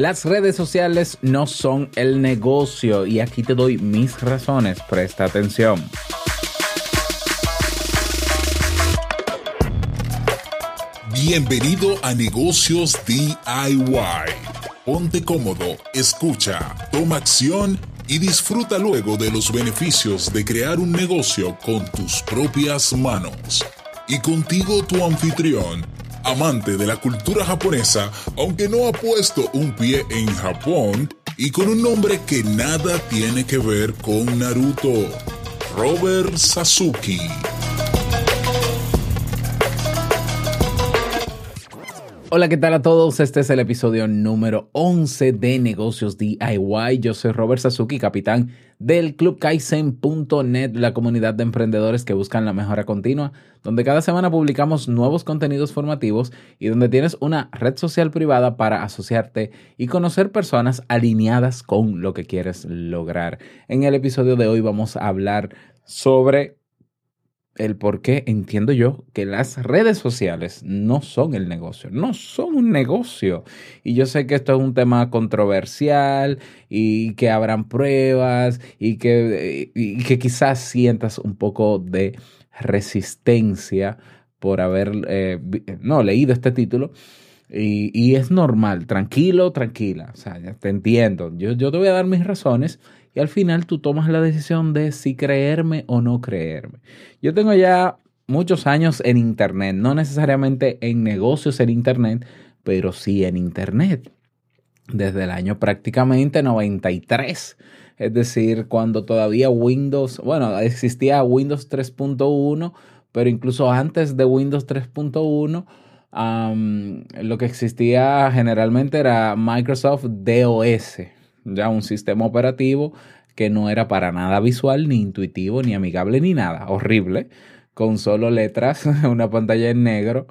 Las redes sociales no son el negocio y aquí te doy mis razones. Presta atención. Bienvenido a Negocios DIY. Ponte cómodo, escucha, toma acción y disfruta luego de los beneficios de crear un negocio con tus propias manos. Y contigo tu anfitrión, amante de la cultura japonesa, aunque no ha puesto un pie en Japón, y con un nombre que nada tiene que ver con Naruto, Robert Sasuke. Hola, ¿qué tal a todos? Este es el episodio número 11 de Negocios DIY. Yo soy Robert Sasuki, capitán del Club Kaizen.net, la comunidad de emprendedores que buscan la mejora continua, donde cada semana publicamos nuevos contenidos formativos y donde tienes una red social privada para asociarte y conocer personas alineadas con lo que quieres lograr. En el episodio de hoy vamos a hablar sobre el por qué entiendo yo que las redes sociales no son el negocio, no son un negocio. Y yo sé que esto es un tema controversial y que habrán pruebas y que, y que quizás sientas un poco de resistencia por haber eh, no, leído este título. Y, y, es normal, tranquilo, tranquila. O sea, te entiendo. Yo, yo te voy a dar mis razones al final tú tomas la decisión de si creerme o no creerme. Yo tengo ya muchos años en Internet, no necesariamente en negocios en Internet, pero sí en Internet. Desde el año prácticamente 93. Es decir, cuando todavía Windows, bueno, existía Windows 3.1, pero incluso antes de Windows 3.1, lo que existía generalmente era Microsoft DOS, ya un sistema operativo que no era para nada visual, ni intuitivo, ni amigable, ni nada. Horrible, con solo letras, una pantalla en negro.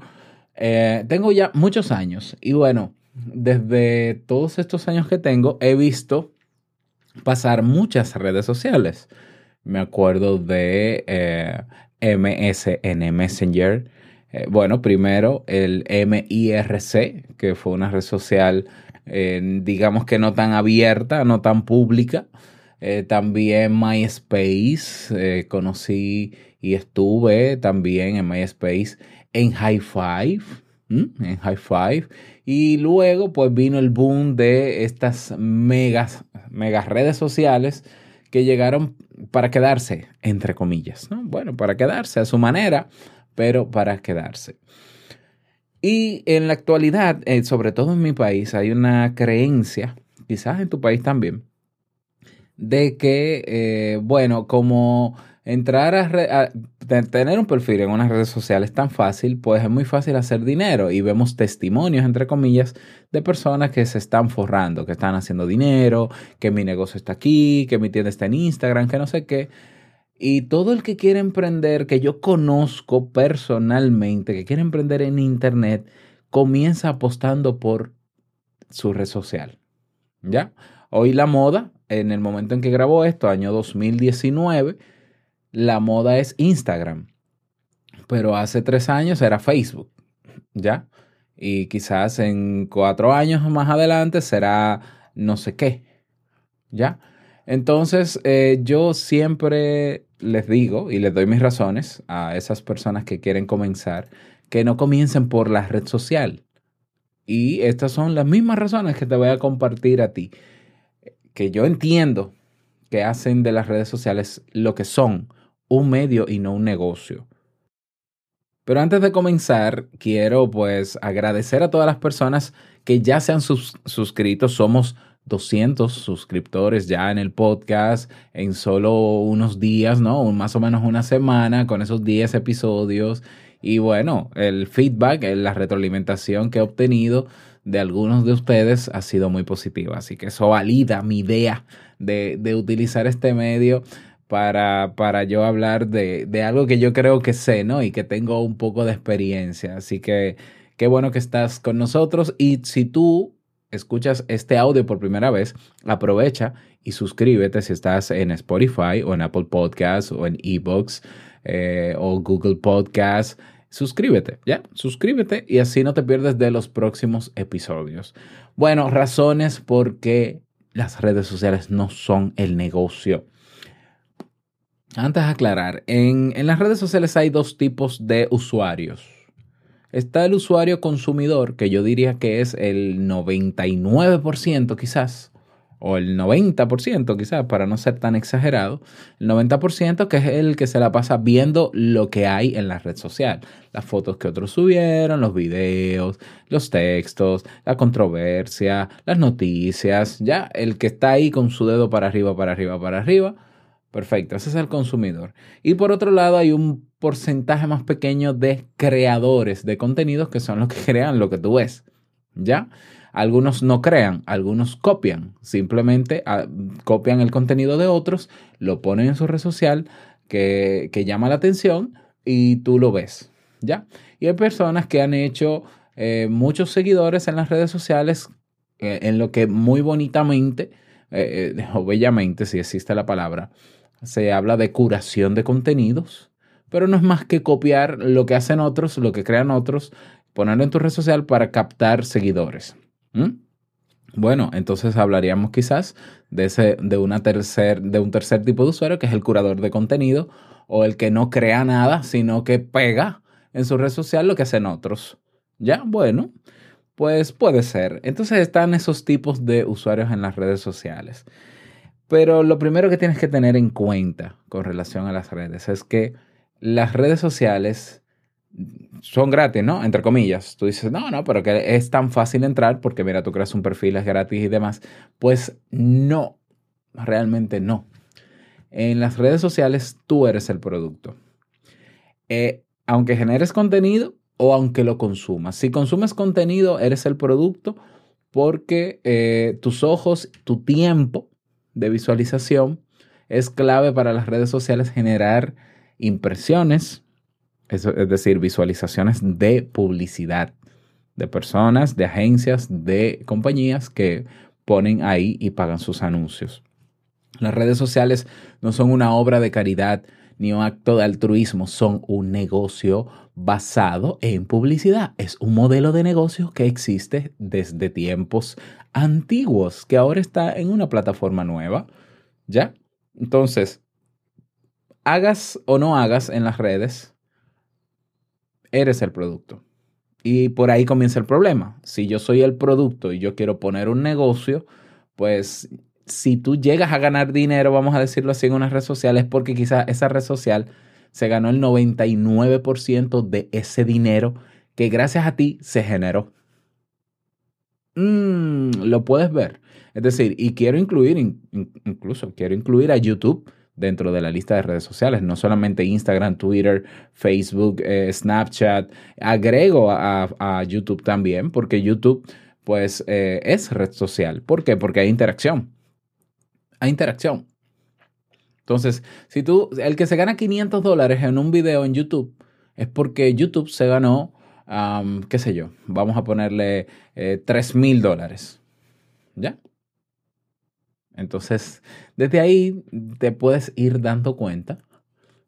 Eh, tengo ya muchos años y bueno, desde todos estos años que tengo he visto pasar muchas redes sociales. Me acuerdo de eh, MSN Messenger. Eh, bueno, primero el MIRC, que fue una red social digamos que no tan abierta, no tan pública. Eh, también MySpace, eh, conocí y estuve también en MySpace en High Five, en High Five. Y luego pues vino el boom de estas megas, megas redes sociales que llegaron para quedarse, entre comillas. Bueno, para quedarse a su manera, pero para quedarse. Y en la actualidad, eh, sobre todo en mi país, hay una creencia, quizás en tu país también, de que, eh, bueno, como entrar a, tener un perfil en unas redes sociales tan fácil, pues es muy fácil hacer dinero y vemos testimonios, entre comillas, de personas que se están forrando, que están haciendo dinero, que mi negocio está aquí, que mi tienda está en Instagram, que no sé qué. Y todo el que quiere emprender, que yo conozco personalmente, que quiere emprender en Internet, comienza apostando por su red social. ¿Ya? Hoy la moda, en el momento en que grabó esto, año 2019, la moda es Instagram. Pero hace tres años era Facebook. ¿Ya? Y quizás en cuatro años más adelante será no sé qué. ¿Ya? Entonces, eh, yo siempre les digo y les doy mis razones a esas personas que quieren comenzar, que no comiencen por la red social. Y estas son las mismas razones que te voy a compartir a ti, que yo entiendo que hacen de las redes sociales lo que son, un medio y no un negocio. Pero antes de comenzar, quiero pues agradecer a todas las personas que ya se han suscrito. Somos 200 suscriptores ya en el podcast en solo unos días, ¿no? Más o menos una semana con esos 10 episodios. Y bueno, el feedback, la retroalimentación que he obtenido de algunos de ustedes ha sido muy positiva. Así que eso valida mi idea de, de utilizar este medio para, para yo hablar de, de, algo que yo creo que sé, ¿no? Y que tengo un poco de experiencia. Así que qué bueno que estás con nosotros. Y si tú escuchas este audio por primera vez, aprovecha y suscríbete si estás en Spotify o en Apple Podcasts o en eBooks eh, o Google Podcasts. suscríbete, ¿ya? Suscríbete y así no te pierdes de los próximos episodios. Bueno, razones por qué las redes sociales no son el negocio. Antes de aclarar, en, en las redes sociales hay dos tipos de usuarios. Está el usuario consumidor, que yo diría que es el 99% quizás, o el 90% quizás, para no ser tan exagerado, el 90% que es el que se la pasa viendo lo que hay en la red social, las fotos que otros subieron, los videos, los textos, la controversia, las noticias, ya, el que está ahí con su dedo para arriba, para arriba, para arriba. Perfecto, ese es el consumidor. Y por otro lado hay un porcentaje más pequeño de creadores de contenidos que son los que crean lo que tú ves, ¿ya? Algunos no crean, algunos copian, simplemente ah, copian el contenido de otros, lo ponen en su red social que, llama la atención y tú lo ves, ¿ya? Y hay personas que han hecho eh, muchos seguidores en las redes sociales eh, en lo que muy bonitamente, eh, o bellamente, si existe la palabra, se habla de curación de contenidos, pero no es más que copiar lo que hacen otros, lo que crean otros, ponerlo en tu red social para captar seguidores. Bueno, entonces hablaríamos quizás de, ese, de, tercer, de un tercer tipo de usuario que es el curador de contenido o el que no crea nada, sino que pega en su red social lo que hacen otros. ¿Ya? Bueno, pues puede ser. Entonces están esos tipos de usuarios en las redes sociales. Pero lo primero que tienes que tener en cuenta con relación a las redes es que las redes sociales son gratis, ¿no? Entre comillas. Tú dices, no, no, pero que es tan fácil entrar porque mira, tú creas un perfil, es gratis y demás. Pues no, realmente no. En las redes sociales tú eres el producto. Eh, aunque generes contenido o aunque lo consumas. Si consumes contenido, eres el producto porque eh, tus ojos, tu tiempo de visualización es clave para las redes sociales generar impresiones, es, decir, visualizaciones de publicidad de personas, de agencias, de compañías que ponen ahí y pagan sus anuncios. Las redes sociales no son una obra de caridad ni un acto de altruismo, son un negocio basado en publicidad. Es un modelo de negocio que existe desde tiempos antiguos, que ahora está en una plataforma nueva. ¿Ya? Entonces, hagas o no hagas en las redes, eres el producto. Y por ahí comienza el problema. Si yo soy el producto y yo quiero poner un negocio, pues si tú llegas a ganar dinero, vamos a decirlo así, en una red social, es porque quizás esa red social se ganó el 99% de ese dinero que gracias a ti se generó. Mm, lo puedes ver. Es decir, y quiero incluir, incluso quiero incluir a YouTube dentro de la lista de redes sociales, no solamente Instagram, Twitter, Facebook, eh, Snapchat, agrego a, YouTube también, porque YouTube pues eh, es red social. ¿Por qué? Porque hay interacción. Hay interacción. Entonces, si tú, el que se gana 500 dólares en un video en YouTube, es porque YouTube se ganó, qué sé yo, vamos a ponerle eh, 3 mil dólares. ¿Ya? Entonces, desde ahí te puedes ir dando cuenta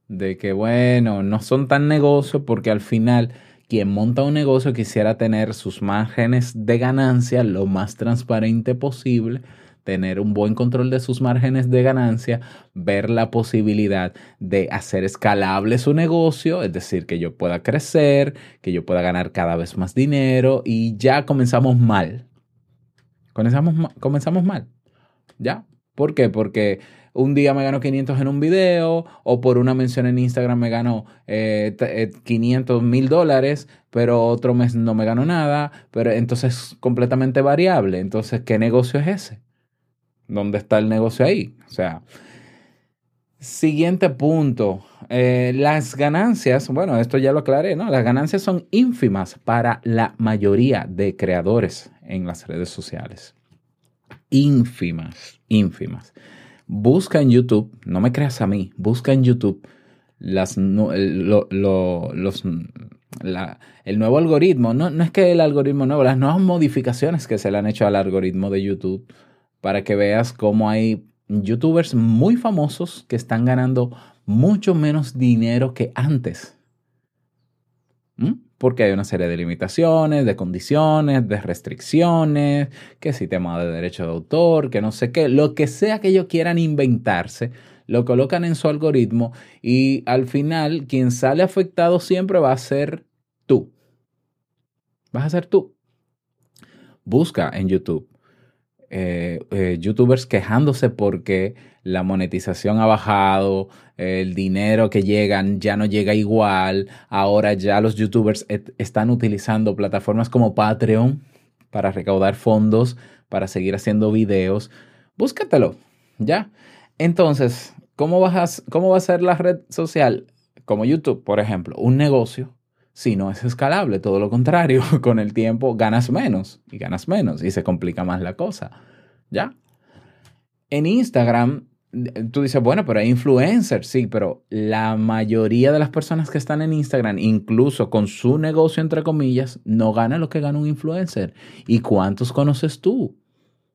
de que, bueno, no son tan negocios porque al final quien monta un negocio quisiera tener sus márgenes de ganancia lo más transparente posible, tener un buen control de sus márgenes de ganancia, ver la posibilidad de hacer escalable su negocio, es decir, que yo pueda crecer, que yo pueda ganar cada vez más dinero y ya comenzamos mal. Comenzamos, comenzamos mal. ¿Ya? ¿Por qué? Porque un día me gano 500 en un video o por una mención en Instagram me gano 500 eh, eh, mil dólares, pero otro mes no me gano nada, pero entonces es completamente variable. Entonces, ¿qué negocio es ese? ¿Dónde está el negocio ahí? O sea, siguiente punto. Eh, las ganancias, bueno, esto ya lo aclaré, ¿no? Las ganancias son ínfimas para la mayoría de creadores en las redes sociales ínfimas, ínfimas. Busca en YouTube, no me creas a mí, busca en YouTube las, los, el nuevo algoritmo. No, no es que el algoritmo nuevo, las nuevas modificaciones que se le han hecho al algoritmo de YouTube para que veas cómo hay youtubers muy famosos que están ganando mucho menos dinero que antes. Porque hay una serie de limitaciones, de condiciones, de restricciones, que si tema de derecho de autor, que no sé qué, lo que sea que ellos quieran inventarse, lo colocan en su algoritmo y al final quien sale afectado siempre va a ser tú. Vas a ser tú. Busca en YouTube eh, eh, youtubers quejándose porque la monetización ha bajado, el dinero que llegan ya no llega igual, ahora ya los youtubers están utilizando plataformas como Patreon para recaudar fondos, para seguir haciendo videos. Búscatelo, ¿ya? Entonces, ¿cómo, ¿cómo va a ser la red social? Como YouTube, por ejemplo, un negocio si no es escalable. Todo lo contrario, con el tiempo ganas menos y ganas menos y se complica más la cosa. ¿Ya? En Instagram, tú dices, bueno, pero hay influencers, sí, pero la mayoría de las personas que están en Instagram, incluso con su negocio, entre comillas, no gana lo que gana un influencer. ¿Y cuántos conoces tú?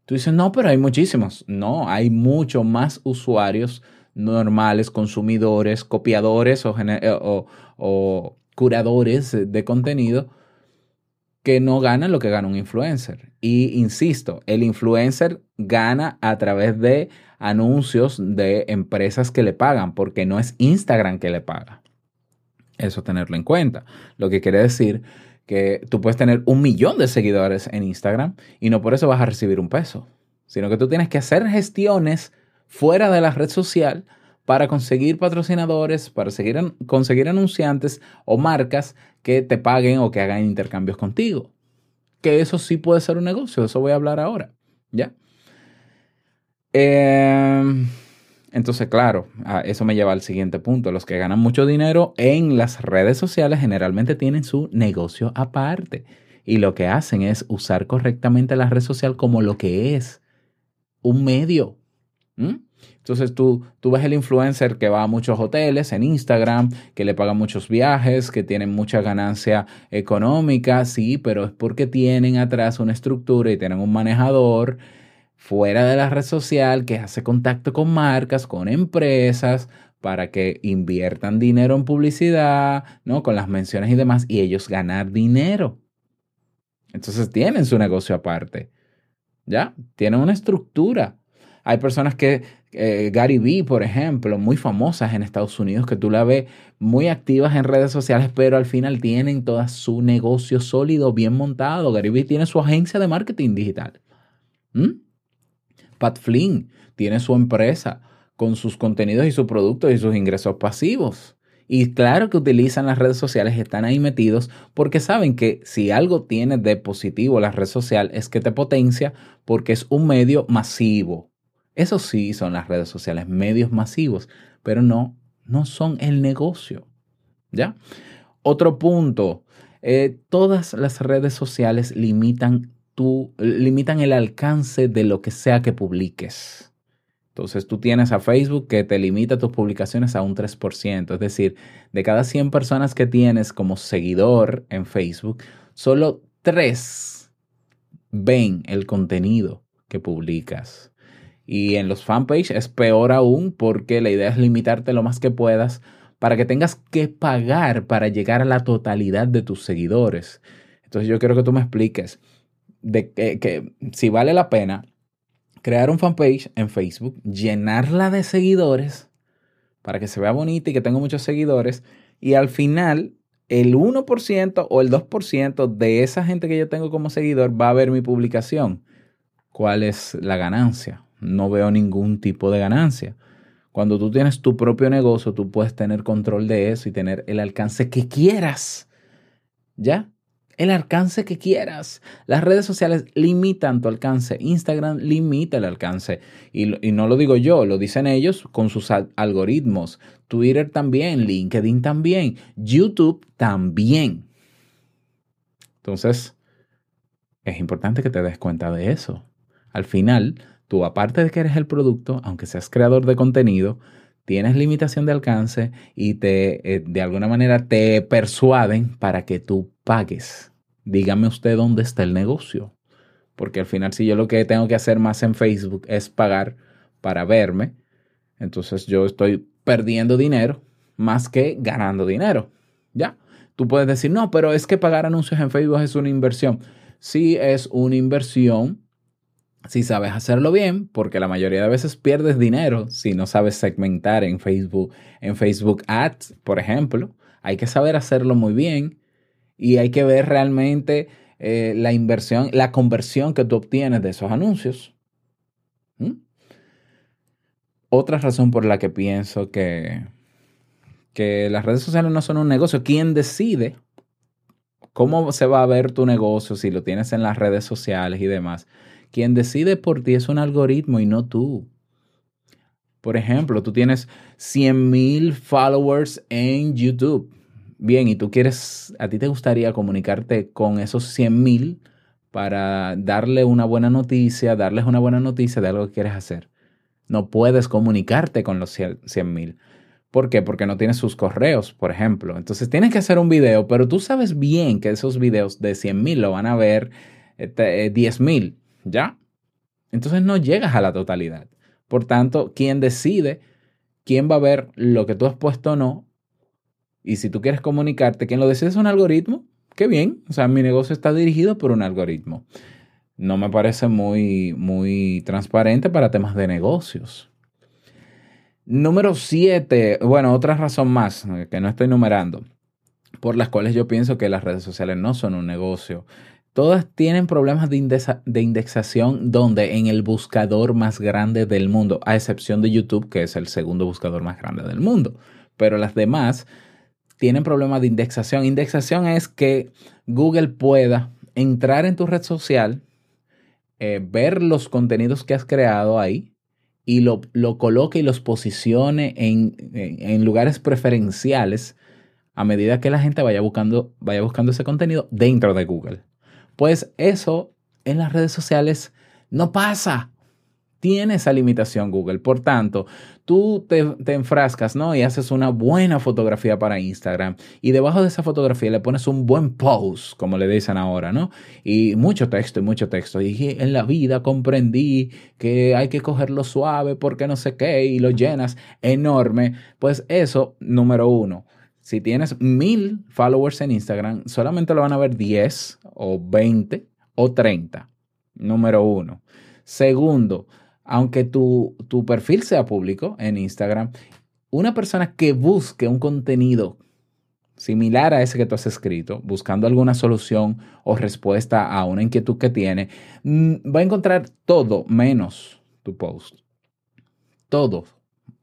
Tú dices, no, pero hay muchísimos. No, hay mucho más usuarios normales, consumidores, copiadores o, o curadores de contenido que no ganan lo que gana un influencer. Y insisto, el influencer gana a través de anuncios de empresas que le pagan, porque no es Instagram que le paga. Eso tenerlo en cuenta. Lo que quiere decir que tú puedes tener un millón de seguidores en Instagram y no por eso vas a recibir un peso, sino que tú tienes que hacer gestiones fuera de la red social para conseguir patrocinadores, para conseguir anunciantes o marcas que te paguen o que hagan intercambios contigo. Que eso sí puede ser un negocio, eso voy a hablar ahora. ¿Ya? Em, entonces, claro, eso me lleva al siguiente punto. Los que ganan mucho dinero en las redes sociales generalmente tienen su negocio aparte. Y lo que hacen es usar correctamente la red social como lo que es, un medio. Entonces tú, tú ves el influencer que va a muchos hoteles en Instagram, que le paga muchos viajes, que tienen mucha ganancia económica, sí, pero es porque tienen atrás una estructura y tienen un manejador fuera de la red social que hace contacto con marcas, con empresas, para que inviertan dinero en publicidad, ¿no? Con las menciones y demás, y ellos ganar dinero. Entonces tienen su negocio aparte. ¿Ya? Tienen una estructura. Hay personas que, eh, Gary Vee, por ejemplo, muy famosas en Estados Unidos, que tú la ves muy activas en redes sociales, pero al final tienen todo su negocio sólido, bien montado. Gary Vee tiene su agencia de marketing digital. ¿Mm? Pat Flynn tiene su empresa con sus contenidos y sus productos y sus ingresos pasivos. Y claro que utilizan las redes sociales, están ahí metidos porque saben que si algo tiene de positivo la red social es que te potencia porque es un medio masivo. Eso sí son las redes sociales, medios masivos, pero no, no son el negocio. ¿Ya? Otro punto, eh, todas las redes sociales limitan, limitan el alcance de lo que sea que publiques. Entonces tú tienes a Facebook que te limita tus publicaciones a un 3%. Es decir, de cada 100 personas que tienes como seguidor en Facebook, solo 3 ven el contenido que publicas. Y en los fanpage es peor aún porque la idea es limitarte lo más que puedas para que tengas que pagar para llegar a la totalidad de tus seguidores. Entonces yo quiero que tú me expliques de que, si vale la pena crear un fanpage en Facebook, llenarla de seguidores para que se vea bonita y que tenga muchos seguidores y al final el 1% o el 2% de esa gente que yo tengo como seguidor va a ver mi publicación. ¿Cuál es la ganancia? No veo ningún tipo de ganancia. Cuando tú tienes tu propio negocio, tú puedes tener control de eso y tener el alcance que quieras. ¿Ya? El alcance que quieras. Las redes sociales limitan tu alcance. Instagram limita el alcance. Y, no lo digo yo, lo dicen ellos con sus algoritmos. Twitter también, LinkedIn también, YouTube también. Entonces, es importante que te des cuenta de eso. Al final, Tú, aparte de que eres el producto, aunque seas creador de contenido, tienes limitación de alcance y te, eh, de alguna manera te persuaden para que tú pagues. Dígame usted dónde está el negocio. Porque al final, si yo lo que tengo que hacer más en Facebook es pagar para verme, entonces yo estoy perdiendo dinero más que ganando dinero. ¿Ya? Tú puedes decir, no, pero es que pagar anuncios en Facebook es una inversión. Sí es una inversión si sabes hacerlo bien, porque la mayoría de veces pierdes dinero si no sabes segmentar en Facebook, en Facebook Ads, por ejemplo. Hay que saber hacerlo muy bien y hay que ver realmente eh, la inversión, la conversión que tú obtienes de esos anuncios. ¿Mm? Otra razón por la que pienso que, que las redes sociales no son un negocio, ¿quién decide cómo se va a ver tu negocio si lo tienes en las redes sociales y demás? Quien decide por ti es un algoritmo y no tú. Por ejemplo, tú tienes 100 mil followers en YouTube. Bien, y tú quieres, a ti te gustaría comunicarte con esos 100 mil para darle una buena noticia, darles una buena noticia de algo que quieres hacer. No puedes comunicarte con los 100 mil. ¿Por qué? Porque no tienes sus correos, por ejemplo. Entonces tienes que hacer un video, pero tú sabes bien que esos videos de 100 mil lo van a ver 10 este, mil. ¿Ya? Entonces no llegas a la totalidad. Por tanto, ¿quién decide quién va a ver lo que tú has puesto o no? Y si tú quieres comunicarte, ¿quién lo decide es un algoritmo? Qué bien. O sea, mi negocio está dirigido por un algoritmo. No me parece muy, muy transparente para temas de negocios. Número siete, bueno, otra razón más que no estoy numerando, por las cuales yo pienso que las redes sociales no son un negocio, Todas tienen problemas de, indexación donde en el buscador más grande del mundo, a excepción de YouTube, que es el segundo buscador más grande del mundo. Pero las demás tienen problemas de indexación. Indexación es que Google pueda entrar en tu red social, eh, ver los contenidos que has creado ahí y lo, coloque y los posicione en, lugares preferenciales a medida que la gente vaya buscando, vaya buscando ese contenido dentro de Google. Pues eso en las redes sociales no pasa. Tiene esa limitación Google. Por tanto, tú te, enfrascas, ¿no? Y haces una buena fotografía para Instagram. Y debajo de esa fotografía le pones un buen post, como le dicen ahora, ¿no? Y mucho texto y mucho texto. Y en la vida comprendí que hay que cogerlo suave porque no sé qué. Y lo llenas enorme. Pues eso, número uno si tienes mil followers en Instagram, solamente lo van a ver 10 o 20 o 30. Número uno. Segundo, aunque tu, tu perfil sea público en Instagram, una persona que busque un contenido similar a ese que tú has escrito, buscando alguna solución o respuesta a una inquietud que tiene, mm, va a encontrar todo menos tu post. Todo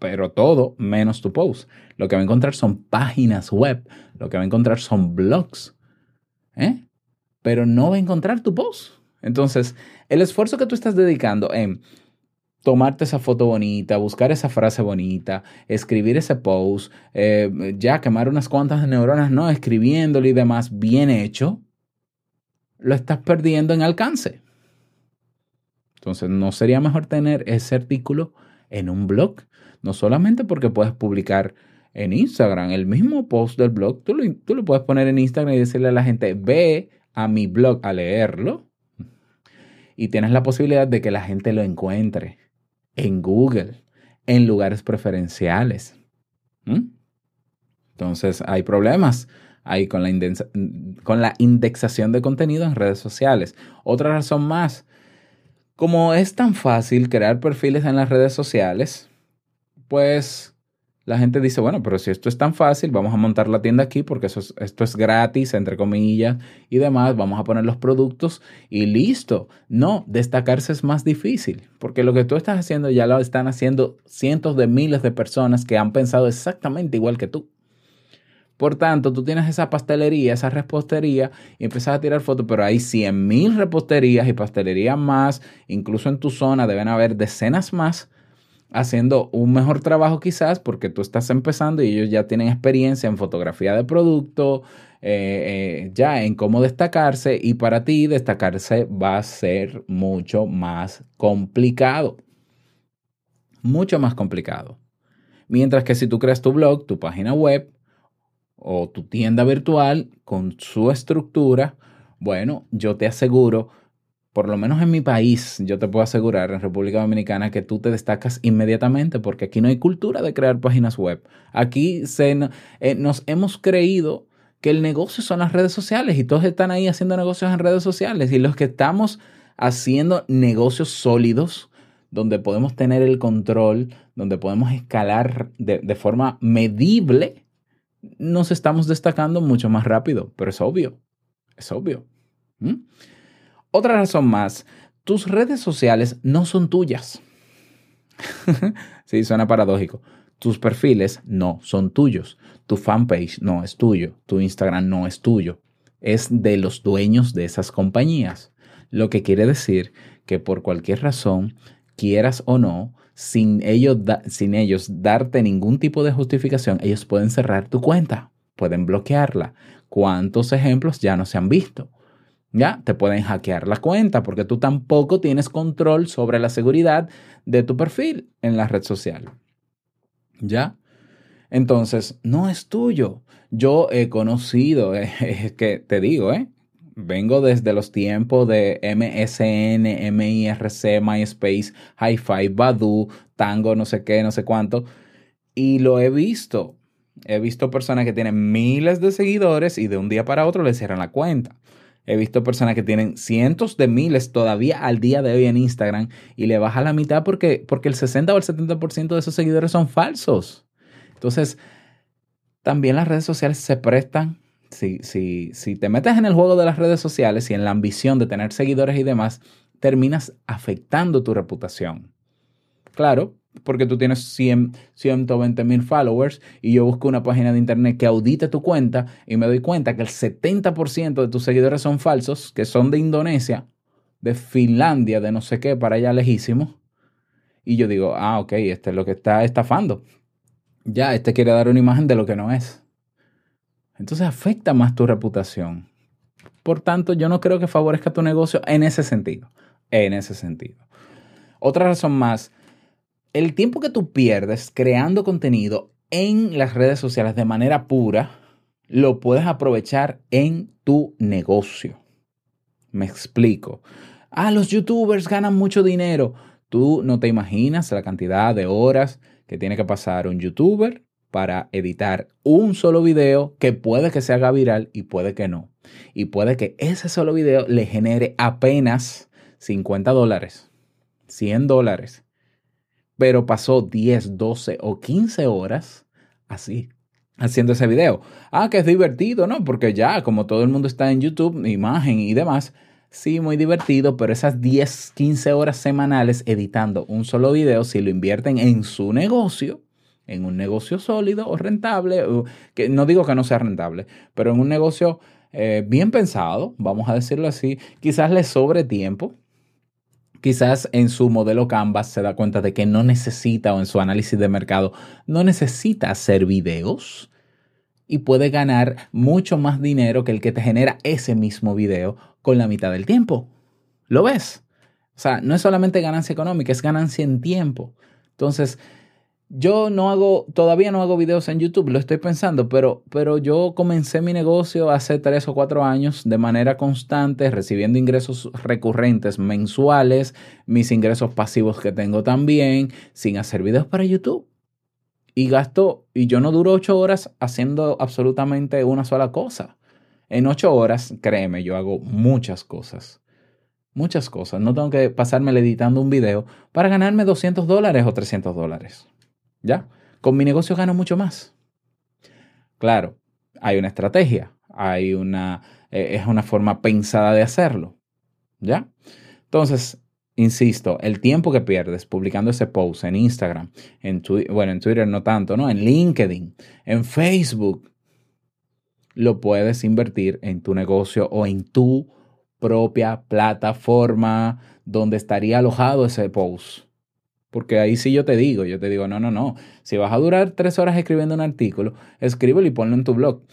pero todo menos tu post. Lo que va a encontrar son páginas web, lo que va a encontrar son blogs, ¿eh? Pero no va a encontrar tu post. Entonces, el esfuerzo que tú estás dedicando en tomarte esa foto bonita, buscar esa frase bonita, escribir ese post, eh, ya quemar unas cuantas neuronas, no, escribiéndolo y demás, bien hecho, lo estás perdiendo en alcance. Entonces, ¿no sería mejor tener ese artículo en un blog no solamente porque puedes publicar en Instagram el mismo post del blog, tú lo, tú lo puedes poner en Instagram y decirle a la gente, ve a mi blog a leerlo. Y tienes la posibilidad de que la gente lo encuentre en Google, en lugares preferenciales. Entonces hay problemas ahí con la, con la indexación de contenido en redes sociales. Otra razón más, como es tan fácil crear perfiles en las redes sociales, pues la gente dice, bueno, pero si esto es tan fácil, vamos a montar la tienda aquí porque eso esto es gratis, entre comillas, y demás, vamos a poner los productos y listo. No, destacarse es más difícil, porque lo que tú estás haciendo ya lo están haciendo cientos de miles de personas que han pensado exactamente igual que tú. Por tanto, tú tienes esa pastelería, esa repostería y empiezas a tirar fotos, pero hay 100 mil reposterías y pastelerías más, incluso en tu zona deben haber decenas más haciendo un mejor trabajo quizás porque tú estás empezando y ellos ya tienen experiencia en fotografía de producto, eh, eh, ya en cómo destacarse y para ti destacarse va a ser mucho más complicado. Mucho más complicado. Mientras que si tú creas tu blog, tu página web o tu tienda virtual con su estructura, bueno, yo te aseguro por lo menos en mi país, yo te puedo asegurar, en República Dominicana, que tú te destacas inmediatamente porque aquí no hay cultura de crear páginas web. Aquí se, eh, nos hemos creído que el negocio son las redes sociales y todos están ahí haciendo negocios en redes sociales y los que estamos haciendo negocios sólidos donde podemos tener el control, donde podemos escalar de, forma medible, nos estamos destacando mucho más rápido, pero es obvio, es obvio. Otra razón más, tus redes sociales no son tuyas. sí, suena paradójico. Tus perfiles no son tuyos. Tu fanpage no es tuyo. Tu Instagram no es tuyo. Es de los dueños de esas compañías. Lo que quiere decir que por cualquier razón, quieras o no, sin ellos, sin ellos darte ningún tipo de justificación, ellos pueden cerrar tu cuenta, pueden bloquearla. ¿Cuántos ejemplos ya no se han visto? Ya, te pueden hackear la cuenta porque tú tampoco tienes control sobre la seguridad de tu perfil en la red social. ¿Ya? Entonces, no es tuyo. Yo he conocido, es que te digo, ¿eh? Vengo desde los tiempos de MSN, MIRC, MySpace, Hi-Fi, Badu, Tango, no sé qué, no sé cuánto. Y lo he visto. He visto personas que tienen miles de seguidores y de un día para otro le cierran la cuenta. He visto personas que tienen cientos de miles todavía al día de hoy en Instagram y le baja la mitad porque, porque el 60 o el 70% de esos seguidores son falsos. Entonces, también las redes sociales se prestan. Si, si, si te metes en el juego de las redes sociales y en la ambición de tener seguidores y demás, terminas afectando tu reputación. Claro, porque tú tienes 100, 120 mil followers y yo busco una página de internet que audite tu cuenta y me doy cuenta que el 70% de tus seguidores son falsos, que son de Indonesia, de Finlandia, de no sé qué, para allá lejísimo. Y yo digo, ah, ok, este es lo que está estafando. Ya, este quiere dar una imagen de lo que no es. Entonces afecta más tu reputación. Por tanto, yo no creo que favorezca tu negocio en ese sentido. En ese sentido. Otra razón más el tiempo que tú pierdes creando contenido en las redes sociales de manera pura, lo puedes aprovechar en tu negocio. Me explico. Ah, los youtubers ganan mucho dinero. Tú no te imaginas la cantidad de horas que tiene que pasar un youtuber para editar un solo video que puede que se haga viral y puede que no. Y puede que ese solo video le genere apenas 50 dólares, 100 dólares pero pasó 10, 12 o 15 horas así, haciendo ese video. Ah, que es divertido, ¿no? Porque ya, como todo el mundo está en YouTube, imagen y demás, sí, muy divertido, pero esas 10, 15 horas semanales editando un solo video, si lo invierten en su negocio, en un negocio sólido o rentable, que no digo que no sea rentable, pero en un negocio eh, bien pensado, vamos a decirlo así, quizás le sobre tiempo, quizás en su modelo Canvas se da cuenta de que no necesita o en su análisis de mercado no necesita hacer videos y puede ganar mucho más dinero que el que te genera ese mismo video con la mitad del tiempo. ¿Lo ves? O sea, no es solamente ganancia económica, es ganancia en tiempo. Entonces, yo no hago, todavía no hago videos en YouTube, lo estoy pensando, pero, pero yo comencé mi negocio hace tres o cuatro años de manera constante, recibiendo ingresos recurrentes mensuales, mis ingresos pasivos que tengo también, sin hacer videos para YouTube. Y gasto, y yo no duro ocho horas haciendo absolutamente una sola cosa. En ocho horas, créeme, yo hago muchas cosas. Muchas cosas. No tengo que pasarme editando un video para ganarme 200 dólares o 300 dólares. ¿Ya? Con mi negocio gano mucho más. Claro, hay una estrategia, hay una, eh, es una forma pensada de hacerlo. ¿Ya? Entonces, insisto, el tiempo que pierdes publicando ese post en Instagram, en bueno, en Twitter no tanto, ¿no? En LinkedIn, en Facebook, lo puedes invertir en tu negocio o en tu propia plataforma donde estaría alojado ese post. Porque ahí sí yo te digo, yo te digo, no, no, no. Si vas a durar tres horas escribiendo un artículo, escríbelo y ponlo en tu blog.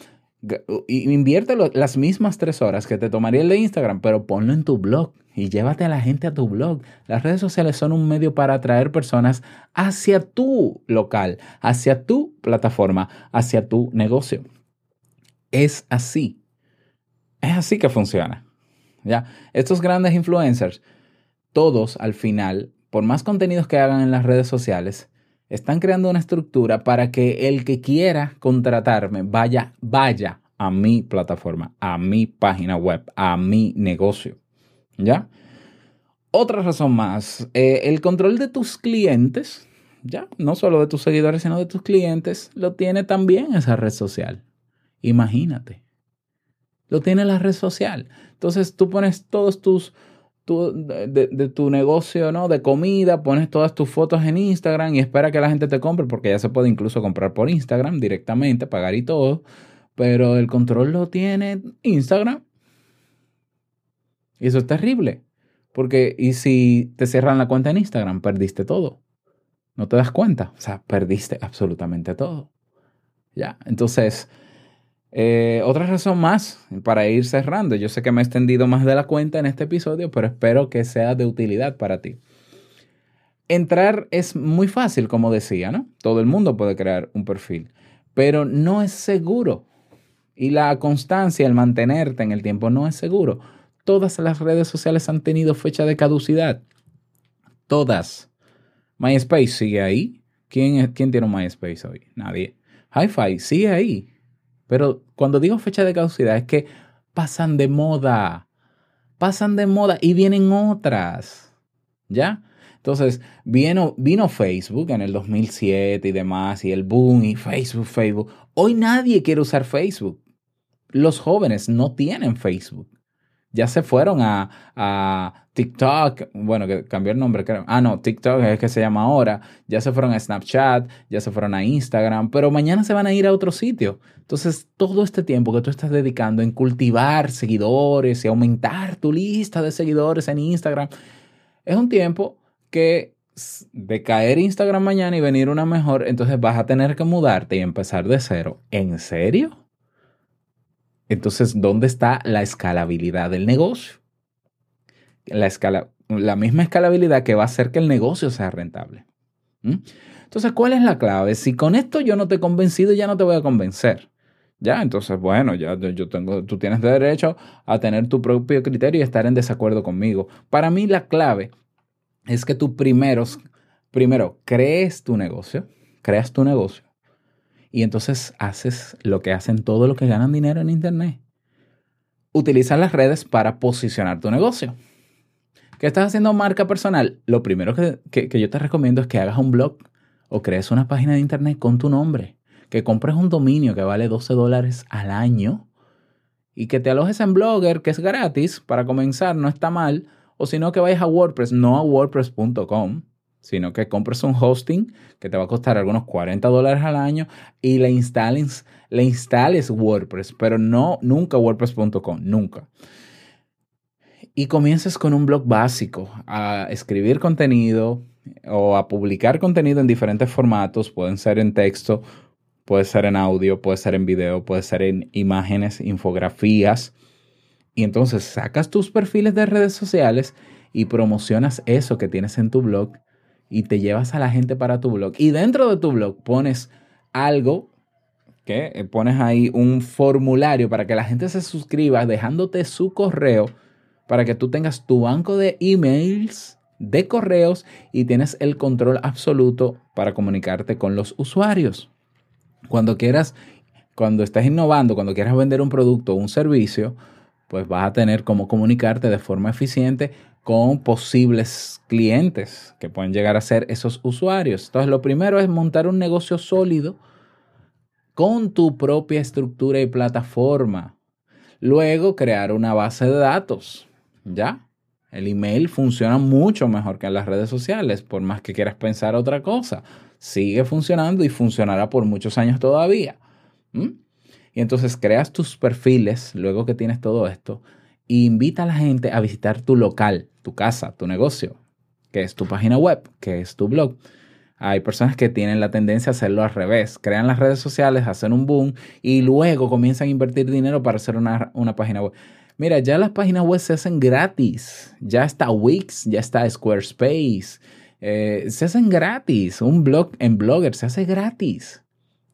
Invierte las mismas tres horas que te tomaría el de Instagram, pero ponlo en tu blog y llévate a la gente a tu blog. Las redes sociales son un medio para atraer personas hacia tu local, hacia tu plataforma, hacia tu negocio. Es así. Es así que funciona. ¿Ya? Estos grandes influencers, todos al final por más contenidos que hagan en las redes sociales, están creando una estructura para que el que quiera contratarme vaya, vaya a mi plataforma, a mi página web, a mi negocio. ¿Ya? Otra razón más, eh, el control de tus clientes, ya, no solo de tus seguidores, sino de tus clientes, lo tiene también esa red social. Imagínate. Lo tiene la red social. Entonces tú pones todos tus, de, tu negocio, ¿no? De comida, pones todas tus fotos en Instagram y espera que la gente te compre, porque ya se puede incluso comprar por Instagram directamente, pagar y todo. Pero el control lo tiene Instagram. Y eso es terrible. Porque, ¿y si te cierran la cuenta en Instagram? Perdiste todo. No te das cuenta. O sea, perdiste absolutamente todo. Ya. Entonces, eh, otra razón más para ir cerrando. Yo sé que me he extendido más de la cuenta en este episodio, pero espero que sea de utilidad para ti. Entrar es muy fácil, como decía, ¿no? Todo el mundo puede crear un perfil, pero no es seguro. Y la constancia, el mantenerte en el tiempo no es seguro. Todas las redes sociales han tenido fecha de caducidad. Todas. MySpace sigue ahí. ¿Quién, quién tiene un MySpace hoy? Nadie. HiFi sigue ahí. Pero cuando digo fecha de caducidad es que pasan de moda. Pasan de moda y vienen otras. ¿Ya? Entonces, vino, vino Facebook en el 2007 y demás, y el boom, y Facebook, Facebook. Hoy nadie quiere usar Facebook. Los jóvenes no tienen Facebook ya se fueron a, a, TikTok, bueno, que cambió el nombre, creo. Ah, no, TikTok es que se llama ahora. Ya se fueron a Snapchat, ya se fueron a Instagram, pero mañana se van a ir a otro sitio. Entonces, todo este tiempo que tú estás dedicando en cultivar seguidores y aumentar tu lista de seguidores en Instagram, es un tiempo que de caer Instagram mañana y venir una mejor, entonces vas a tener que mudarte y empezar de cero. ¿En serio? Entonces, ¿dónde está la escalabilidad del negocio? La, escala, la misma escalabilidad que va a hacer que el negocio sea rentable. Entonces, ¿cuál es la clave? Si con esto yo no te he convencido, ya no te voy a convencer. Ya, entonces, bueno, ya yo tengo, tú tienes derecho a tener tu propio criterio y estar en desacuerdo conmigo. Para mí la clave es que tú primero, primero crees tu negocio, creas tu negocio y entonces haces lo que hacen todos los que ganan dinero en Internet. Utilizan las redes para posicionar tu negocio. ¿Qué estás haciendo marca personal? Lo primero que, que, yo te recomiendo es que hagas un blog o crees una página de Internet con tu nombre. Que compres un dominio que vale 12 dólares al año y que te alojes en Blogger, que es gratis para comenzar, no está mal. O si no, que vayas a WordPress, no a wordpress.com sino que compres un hosting que te va a costar algunos 40 dólares al año y le instales, le instales WordPress, pero no nunca WordPress.com, nunca. Y comiences con un blog básico, a escribir contenido o a publicar contenido en diferentes formatos, pueden ser en texto, puede ser en audio, puede ser en video, puede ser en imágenes, infografías. Y entonces sacas tus perfiles de redes sociales y promocionas eso que tienes en tu blog y te llevas a la gente para tu blog. Y dentro de tu blog pones algo que eh, pones ahí un formulario para que la gente se suscriba dejándote su correo para que tú tengas tu banco de emails, de correos y tienes el control absoluto para comunicarte con los usuarios. Cuando quieras, cuando estés innovando, cuando quieras vender un producto o un servicio, pues vas a tener cómo comunicarte de forma eficiente con posibles clientes que pueden llegar a ser esos usuarios. Entonces, lo primero es montar un negocio sólido con tu propia estructura y plataforma. Luego, crear una base de datos. ¿Ya? El email funciona mucho mejor que en las redes sociales, por más que quieras pensar otra cosa. Sigue funcionando y funcionará por muchos años todavía. Y entonces creas tus perfiles, luego que tienes todo esto, e invita a la gente a visitar tu local, tu casa, tu negocio, que es tu página web, que es tu blog. Hay personas que tienen la tendencia a hacerlo al revés. Crean las redes sociales, hacen un boom y luego comienzan a invertir dinero para hacer una, página web. Mira, ya las páginas web se hacen gratis. Ya está Wix, ya está Squarespace. Eh, se hacen gratis. Un blog en Blogger se hace gratis.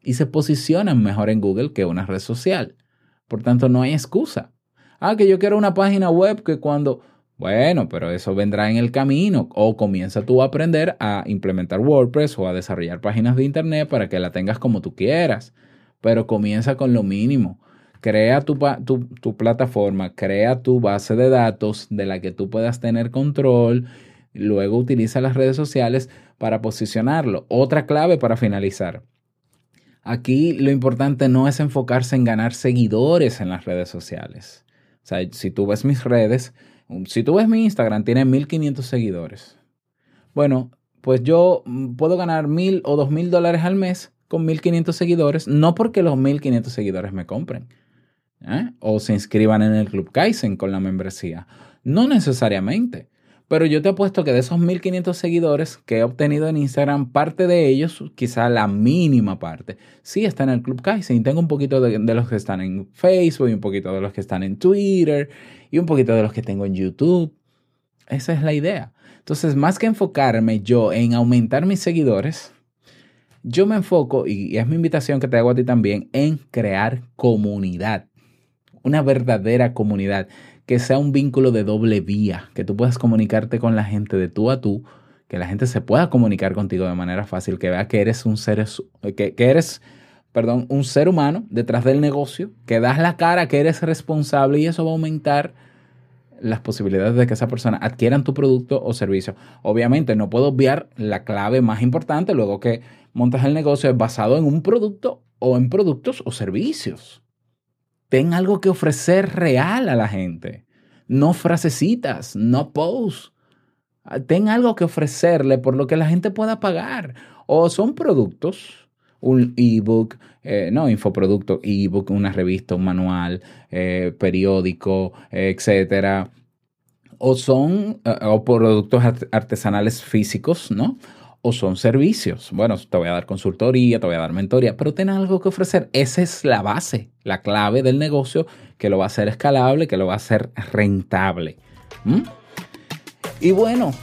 Y se posicionan mejor en Google que una red social. Por tanto, no hay excusa. Ah, que yo quiero una página web que cuando bueno, pero eso vendrá en el camino o comienza tú a aprender a implementar WordPress o a desarrollar páginas de Internet para que la tengas como tú quieras. Pero comienza con lo mínimo. Crea tu, tu, plataforma, crea tu base de datos de la que tú puedas tener control. Luego utiliza las redes sociales para posicionarlo. Otra clave para finalizar. Aquí lo importante no es enfocarse en ganar seguidores en las redes sociales. O sea, si tú ves mis redes, si tú ves mi Instagram, tiene 1500 seguidores. Bueno, pues yo mm, puedo ganar mil o dos mil dólares al mes con 1500 seguidores, no porque los 1500 seguidores me compren ¿eh? o se inscriban en el Club Kaizen con la membresía. No necesariamente. Pero yo te apuesto que de esos 1500 seguidores que he obtenido en Instagram, parte de ellos, quizá la mínima parte, sí está en el Club Kaizen. Tengo un poquito de, de, los que están en Facebook, y un poquito de los que están en Twitter, y un poquito de los que tengo en YouTube. Esa es la idea. Entonces, más que enfocarme yo en aumentar mis seguidores, yo me enfoco, y es mi invitación que te hago a ti también, en crear comunidad. Una verdadera comunidad que sea un vínculo de doble vía, que tú puedas comunicarte con la gente de tú a tú, que la gente se pueda comunicar contigo de manera fácil, que vea que eres un ser, que, eres, perdón, un ser humano detrás del negocio, que das la cara, que eres responsable y eso va a aumentar las posibilidades de que esa persona adquieran tu producto o servicio. Obviamente no puedo obviar la clave más importante luego que montas el negocio es basado en un producto o en productos o servicios. Ten algo que ofrecer real a la gente. No frasecitas, no posts. Ah, ten algo que ofrecerle por lo que la gente pueda pagar. O son productos, un ebook, eh, no infoproducto, ebook, una revista, un manual, eh, periódico, etcétera. O son eh, o productos artesanales físicos, ¿no? O son servicios. Bueno, te voy a dar consultoría, te voy a dar mentoría, pero ten algo que ofrecer. Esa es la base, la clave del negocio que lo va a hacer escalable, que lo va a hacer rentable. ¿Mm? Y bueno,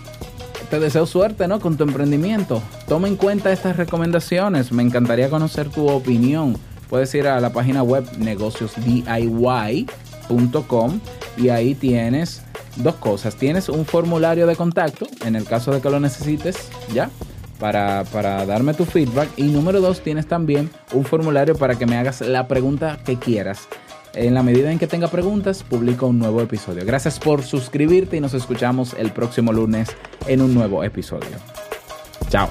te deseo suerte ¿no? con tu emprendimiento. Toma en cuenta estas recomendaciones. Me encantaría conocer tu opinión. Puedes ir a la página web negociosdiy.com y ahí tienes dos cosas. Tienes un formulario de contacto en el caso de que lo necesites, ¿ya? Para, darme tu feedback. Y número dos, tienes también un formulario para que me hagas la pregunta que quieras. En la medida en que tenga preguntas, publico un nuevo episodio. Gracias por suscribirte y nos escuchamos el próximo lunes en un nuevo episodio. Chao.